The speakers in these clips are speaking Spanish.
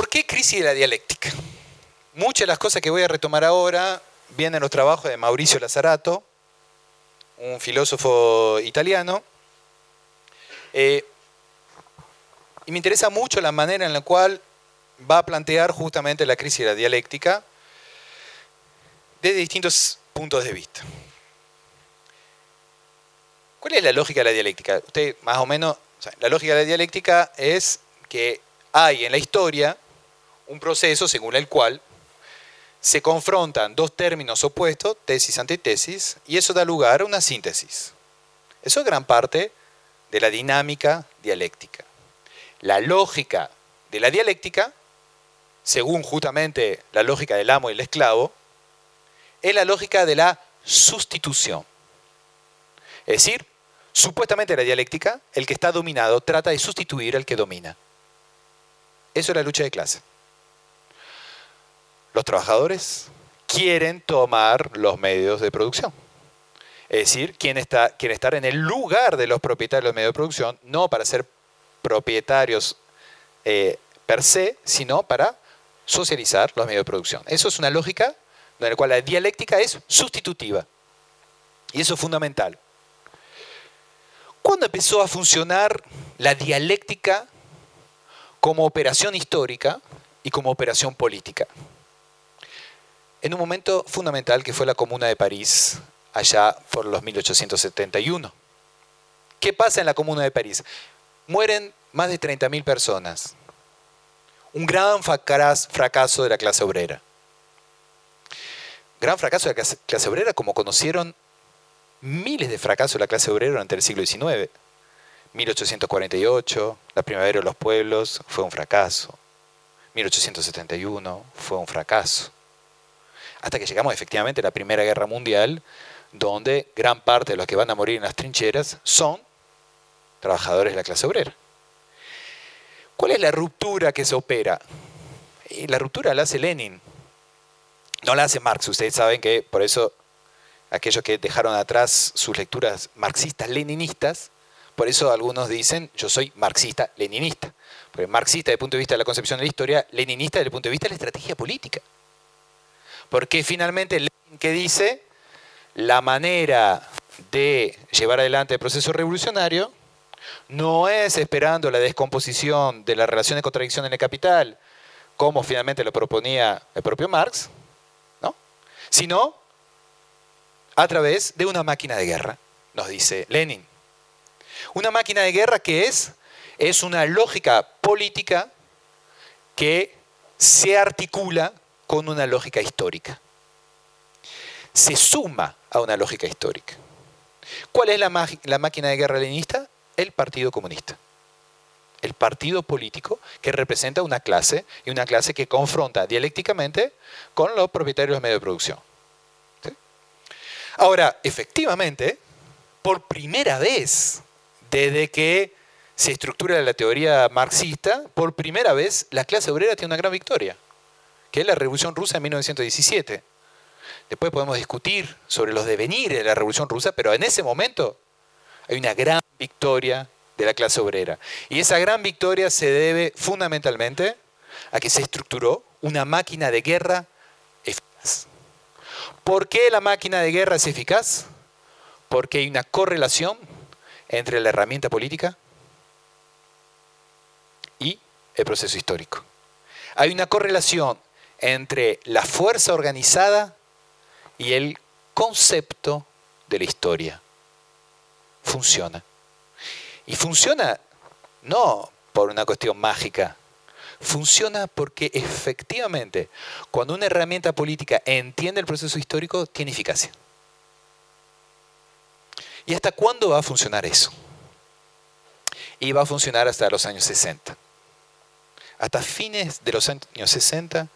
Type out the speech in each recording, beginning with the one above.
¿Por qué crisis de la dialéctica? Muchas de las cosas que voy a retomar ahora vienen en los trabajos de Mauricio Lazzarato, un filósofo italiano, eh, y me interesa mucho la manera en la cual va a plantear justamente la crisis de la dialéctica desde distintos puntos de vista. ¿Cuál es la lógica de la dialéctica? Usted más o menos, la lógica de la dialéctica es que hay en la historia un proceso según el cual se confrontan dos términos opuestos, tesis, antitesis, y eso da lugar a una síntesis. Eso es gran parte de la dinámica dialéctica. La lógica de la dialéctica, según justamente la lógica del amo y el esclavo, es la lógica de la sustitución. Es decir, supuestamente la dialéctica, el que está dominado trata de sustituir al que domina. Eso es la lucha de clase. Los trabajadores quieren tomar los medios de producción. Es decir, quieren estar, estar en el lugar de los propietarios de los medios de producción, no para ser propietarios eh, per se, sino para socializar los medios de producción. Eso es una lógica en la cual la dialéctica es sustitutiva. Y eso es fundamental. ¿Cuándo empezó a funcionar la dialéctica como operación histórica y como operación política? En un momento fundamental que fue la Comuna de París, allá por los 1871. ¿Qué pasa en la Comuna de París? Mueren más de 30.000 personas. Un gran fracaso de la clase obrera. Gran fracaso de la clase obrera como conocieron miles de fracasos de la clase obrera durante el siglo XIX. 1848, la primavera de los pueblos, fue un fracaso. 1871 fue un fracaso. Hasta que llegamos efectivamente a la Primera Guerra Mundial, donde gran parte de los que van a morir en las trincheras son trabajadores de la clase obrera. ¿Cuál es la ruptura que se opera? Y la ruptura la hace Lenin, no la hace Marx. Ustedes saben que por eso aquellos que dejaron atrás sus lecturas marxistas-leninistas, por eso algunos dicen yo soy marxista-leninista. Porque marxista desde el punto de vista de la concepción de la historia, leninista desde el punto de vista de la estrategia política. Porque finalmente Lenin que dice la manera de llevar adelante el proceso revolucionario no es esperando la descomposición de la relación de contradicción en el capital, como finalmente lo proponía el propio Marx, ¿no? sino a través de una máquina de guerra, nos dice Lenin. Una máquina de guerra que es, es una lógica política que se articula con una lógica histórica. Se suma a una lógica histórica. ¿Cuál es la, máquina de guerra leninista? El Partido Comunista. El partido político que representa una clase y una clase que confronta dialécticamente con los propietarios de medios de producción. Ahora, efectivamente, por primera vez desde que se estructura la teoría marxista, por primera vez la clase obrera tiene una gran victoria, que es la Revolución Rusa en 1917. Después podemos discutir sobre los devenires de la Revolución Rusa, pero en ese momento hay una gran victoria de la clase obrera. Y esa gran victoria se debe fundamentalmente a que se estructuró una máquina de guerra eficaz. ¿Por qué la máquina de guerra es eficaz? Porque hay una correlación entre la herramienta política y el proceso histórico. Hay una correlación entre la fuerza organizada y el concepto de la historia. Funciona. Y funciona no por una cuestión mágica, funciona porque efectivamente cuando una herramienta política entiende el proceso histórico, tiene eficacia. ¿Y hasta cuándo va a funcionar eso? Y va a funcionar hasta los años 60. Hasta fines de los años 60,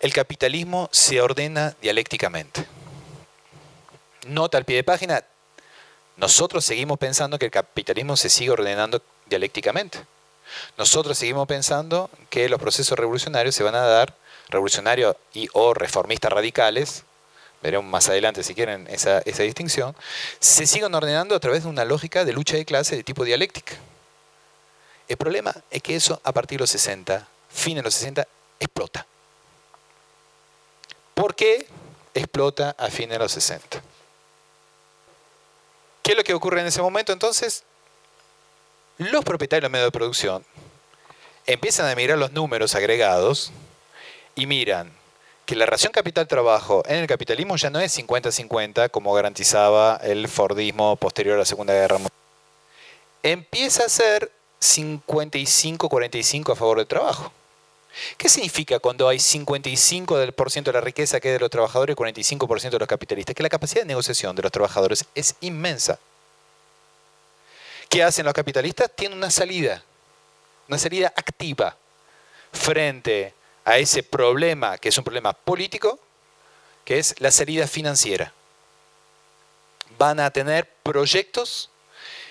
el capitalismo se ordena dialécticamente. Nota al pie de página, nosotros seguimos pensando que el capitalismo se sigue ordenando dialécticamente. Nosotros seguimos pensando que los procesos revolucionarios se van a dar, revolucionarios y o reformistas radicales, veremos más adelante si quieren esa, esa distinción, se siguen ordenando a través de una lógica de lucha de clase de tipo dialéctica. El problema es que eso a partir de los 60 fin de los 60, explota. ¿Por qué explota a fin de los 60? ¿Qué es lo que ocurre en ese momento? Entonces, los propietarios de los medios de producción empiezan a mirar los números agregados y miran que la relación capital-trabajo en el capitalismo ya no es 50-50 como garantizaba el Fordismo posterior a la Segunda Guerra Mundial. Empieza a ser 55-45 a favor del trabajo. ¿Qué significa cuando hay 55% de la riqueza que es de los trabajadores y 45% de los capitalistas? Que la capacidad de negociación de los trabajadores es inmensa. ¿Qué hacen los capitalistas? Tienen una salida, una salida activa frente a ese problema, que es un problema político, que es la salida financiera. Van a tener proyectos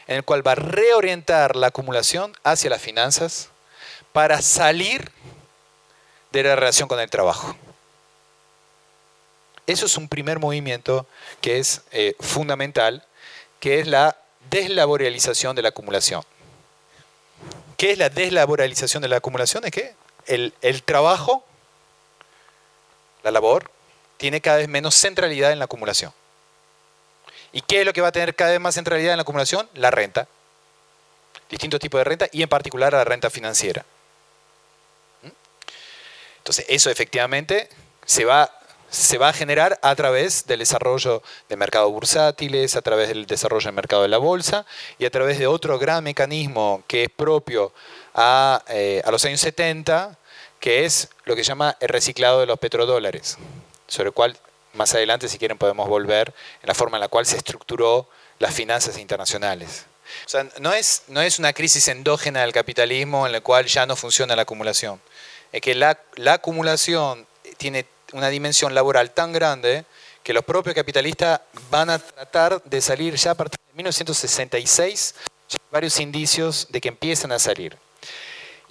en el cual va a reorientar la acumulación hacia las finanzas para salir de la relación con el trabajo. Eso es un primer movimiento que es eh, fundamental, que es la deslaboralización de la acumulación. ¿Qué es la deslaboralización de la acumulación? Es que el, el trabajo, la labor, tiene cada vez menos centralidad en la acumulación. ¿Y qué es lo que va a tener cada vez más centralidad en la acumulación? La renta. Distintos tipos de renta y en particular la renta financiera. Entonces, eso efectivamente se va, se va a generar a través del desarrollo de mercados bursátiles, a través del desarrollo del mercado de la bolsa y a través de otro gran mecanismo que es propio a, eh, los años 70, que es lo que se llama el reciclado de los petrodólares, sobre el cual más adelante, si quieren, podemos volver en la forma en la cual se estructuró las finanzas internacionales. O sea, no es, no es una crisis endógena del capitalismo en la cual ya no funciona la acumulación. Es que la, la acumulación tiene una dimensión laboral tan grande que los propios capitalistas van a tratar de salir ya a partir de 1966, varios indicios de que empiezan a salir.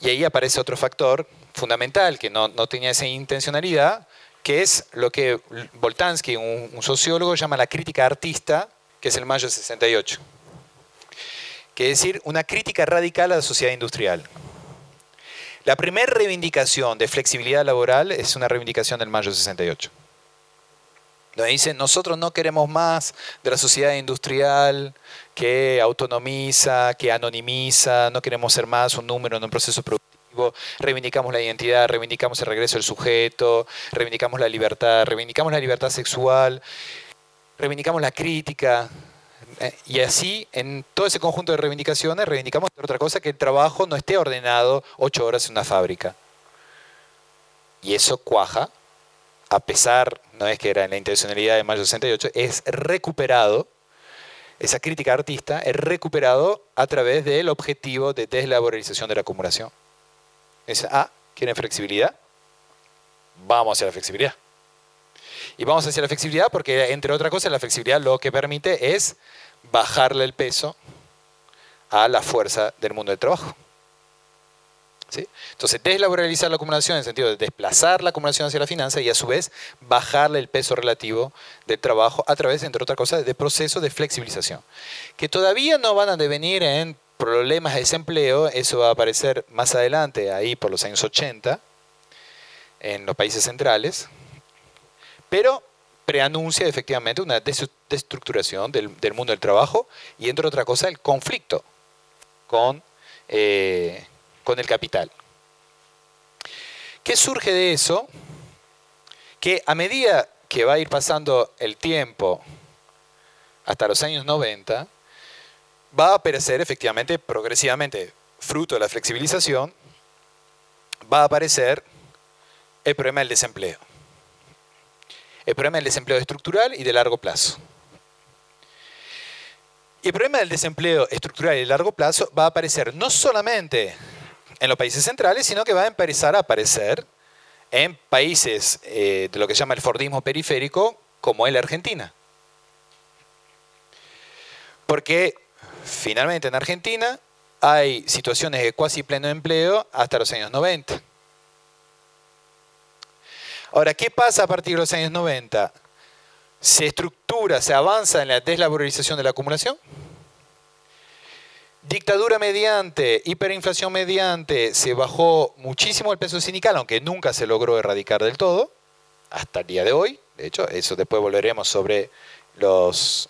Y ahí aparece otro factor fundamental que no, no tenía esa intencionalidad, que es lo que Boltansky, un, sociólogo, llama la crítica artista, que es el mayo de 68. Que es decir, una crítica radical a la sociedad industrial. La primera reivindicación de flexibilidad laboral es una reivindicación del mayo de 68. Donde dice, nosotros no queremos más de la sociedad industrial que autonomiza, que anonimiza, no queremos ser más un número en un proceso productivo reivindicamos la identidad, reivindicamos el regreso del sujeto, reivindicamos la libertad, reivindicamos la libertad sexual, reivindicamos la crítica. Eh, y así, en todo ese conjunto de reivindicaciones, reivindicamos otra cosa, que el trabajo no esté ordenado ocho horas en una fábrica. Y eso cuaja, a pesar, no es que era en la intencionalidad de mayo 68, es recuperado esa crítica artista es recuperado a través del objetivo de deslaboralización de la acumulación. Es, ah, ¿quieren flexibilidad? Vamos hacia la flexibilidad. Y vamos hacia la flexibilidad porque, entre otras cosas, la flexibilidad lo que permite es bajarle el peso a la fuerza del mundo del trabajo. ¿Sí? Entonces, deslaboralizar la acumulación en el sentido de desplazar la acumulación hacia la finanza y a su vez bajarle el peso relativo del trabajo a través, entre otras cosas, de procesos de flexibilización, que todavía no van a devenir en problemas de desempleo, eso va a aparecer más adelante, ahí por los años 80, en los países centrales, pero preanuncia efectivamente una destructuración del, mundo del trabajo y, entre otra cosa, el conflicto con, eh, con el capital. ¿Qué surge de eso? Que a medida que va a ir pasando el tiempo hasta los años 90, va a aparecer efectivamente progresivamente, fruto de la flexibilización, va a aparecer el problema del desempleo. El problema del desempleo estructural y de largo plazo. Y el problema del desempleo estructural y de largo plazo va a aparecer no solamente en los países centrales, sino que va a empezar a aparecer en países eh, de lo que se llama el Fordismo periférico, como es la Argentina. Porque Finalmente, en Argentina hay situaciones de cuasi pleno empleo hasta los años 90. Ahora, ¿qué pasa a partir de los años 90? ¿Se estructura, se avanza en la deslaboralización de la acumulación? Dictadura mediante, hiperinflación mediante, se bajó muchísimo el peso sindical, aunque nunca se logró erradicar del todo, hasta el día de hoy. De hecho, eso después volveremos sobre los,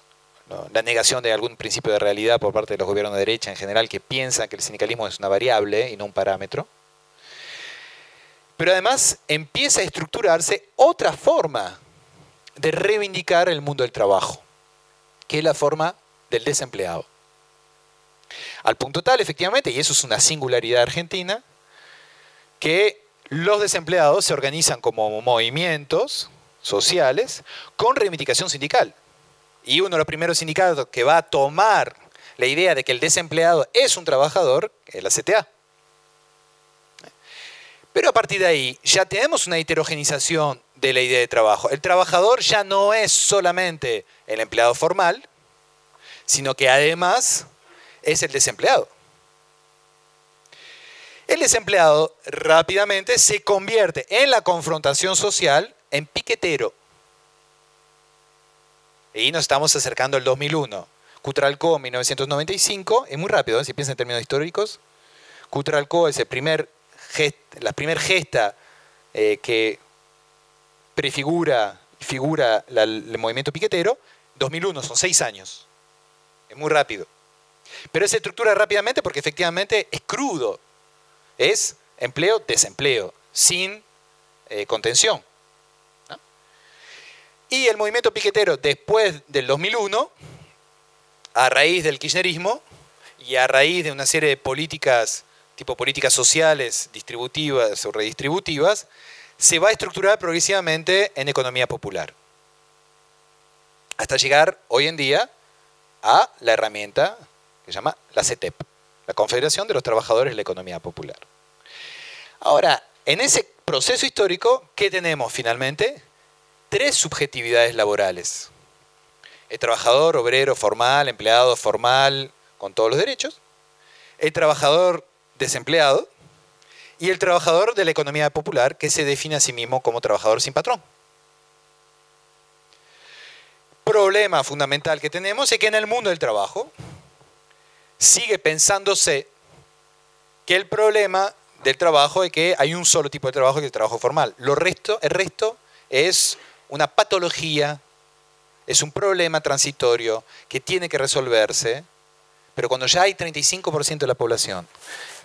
la negación de algún principio de realidad por parte de los gobiernos de derecha en general que piensan que el sindicalismo es una variable y no un parámetro. Pero además empieza a estructurarse otra forma de reivindicar el mundo del trabajo, que es la forma del desempleado. Al punto tal, efectivamente, y eso es una singularidad argentina, que los desempleados se organizan como movimientos sociales con reivindicación sindical. Y uno de los primeros sindicatos que va a tomar la idea de que el desempleado es un trabajador es la CTA. Pero a partir de ahí ya tenemos una heterogenización de la idea de trabajo. El trabajador ya no es solamente el empleado formal, sino que además es el desempleado. El desempleado rápidamente se convierte en la confrontación social en piquetero. Y nos estamos acercando al 2001. Cutralco 1995, es muy rápido, ¿eh? si piensan en términos históricos. Cutralco es el primer la primera gesta eh, que prefigura figura el movimiento piquetero, 2001, son seis años. Es muy rápido. Pero se estructura rápidamente porque efectivamente es crudo. Es empleo, desempleo, sin eh, contención. Y el movimiento piquetero después del 2001, a raíz del kirchnerismo y a raíz de una serie de políticas, tipo políticas sociales, distributivas o redistributivas, se va a estructurar progresivamente en economía popular. Hasta llegar hoy en día a la herramienta que se llama la CETEP, la Confederación de los Trabajadores de la Economía Popular. Ahora, en ese proceso histórico, ¿qué tenemos finalmente? tres subjetividades laborales. El trabajador obrero formal, empleado formal, con todos los derechos. El trabajador desempleado. Y el trabajador de la economía popular que se define a sí mismo como trabajador sin patrón. Problema fundamental que tenemos es que en el mundo del trabajo sigue pensándose que el problema del trabajo es que hay un solo tipo de trabajo que es el trabajo formal. Lo resto, el resto es una patología, es un problema transitorio que tiene que resolverse, pero cuando ya hay 35% de la población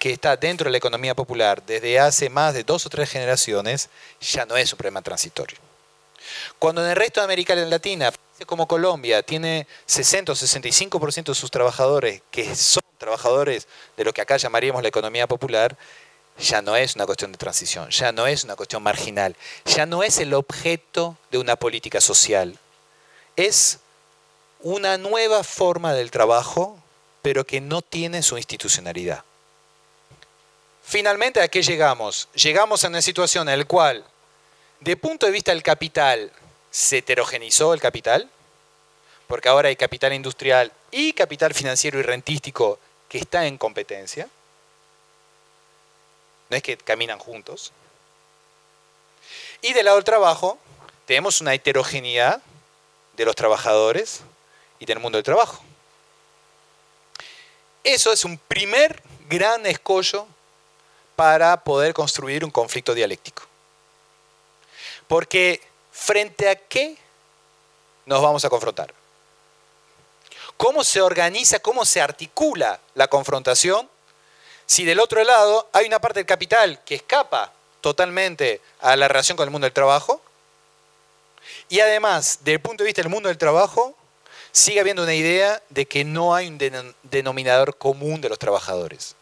que está dentro de la economía popular desde hace más de dos o tres generaciones, ya no es un problema transitorio. Cuando en el resto de América Latina, como Colombia, tiene 60 o 65% de sus trabajadores que son trabajadores de lo que acá llamaríamos la economía popular, ya no es una cuestión de transición, ya no es una cuestión marginal, ya no es el objeto de una política social. Es una nueva forma del trabajo, pero que no tiene su institucionalidad. Finalmente, ¿a qué llegamos? Llegamos a una situación en la cual, de punto de vista del capital, se heterogenizó el capital, porque ahora hay capital industrial y capital financiero y rentístico que está en competencia no es que caminan juntos. Y del lado del trabajo, tenemos una heterogeneidad de los trabajadores y del mundo del trabajo. Eso es un primer gran escollo para poder construir un conflicto dialéctico. Porque frente a qué nos vamos a confrontar. ¿Cómo se organiza, cómo se articula la confrontación si del otro lado hay una parte del capital que escapa totalmente a la relación con el mundo del trabajo, y además, desde el punto de vista del mundo del trabajo, sigue habiendo una idea de que no hay un denominador común de los trabajadores.